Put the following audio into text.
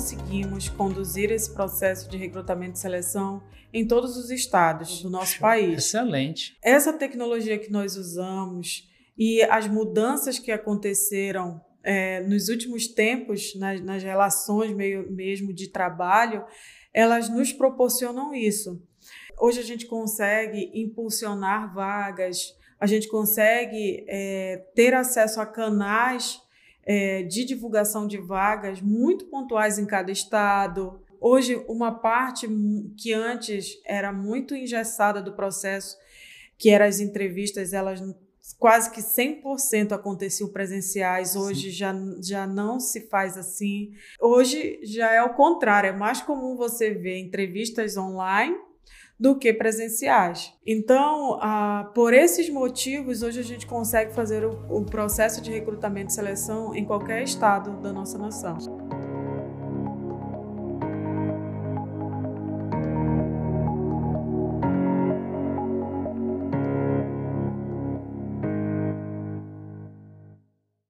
conseguimos conduzir esse processo de recrutamento e seleção em todos os estados do nosso país. Excelente. Essa tecnologia que nós usamos e as mudanças que aconteceram é, nos últimos tempos, nas, nas relações meio, mesmo de trabalho, elas nos proporcionam isso. Hoje a gente consegue impulsionar vagas, a gente consegue é, ter acesso a canais é, de divulgação de vagas muito pontuais em cada estado. Hoje, uma parte que antes era muito engessada do processo, que eram as entrevistas, elas quase que 100% aconteciam presenciais, hoje já, já não se faz assim. Hoje já é o contrário, é mais comum você ver entrevistas online do que presenciais. Então, ah, por esses motivos, hoje a gente consegue fazer o, o processo de recrutamento e seleção em qualquer estado da nossa nação.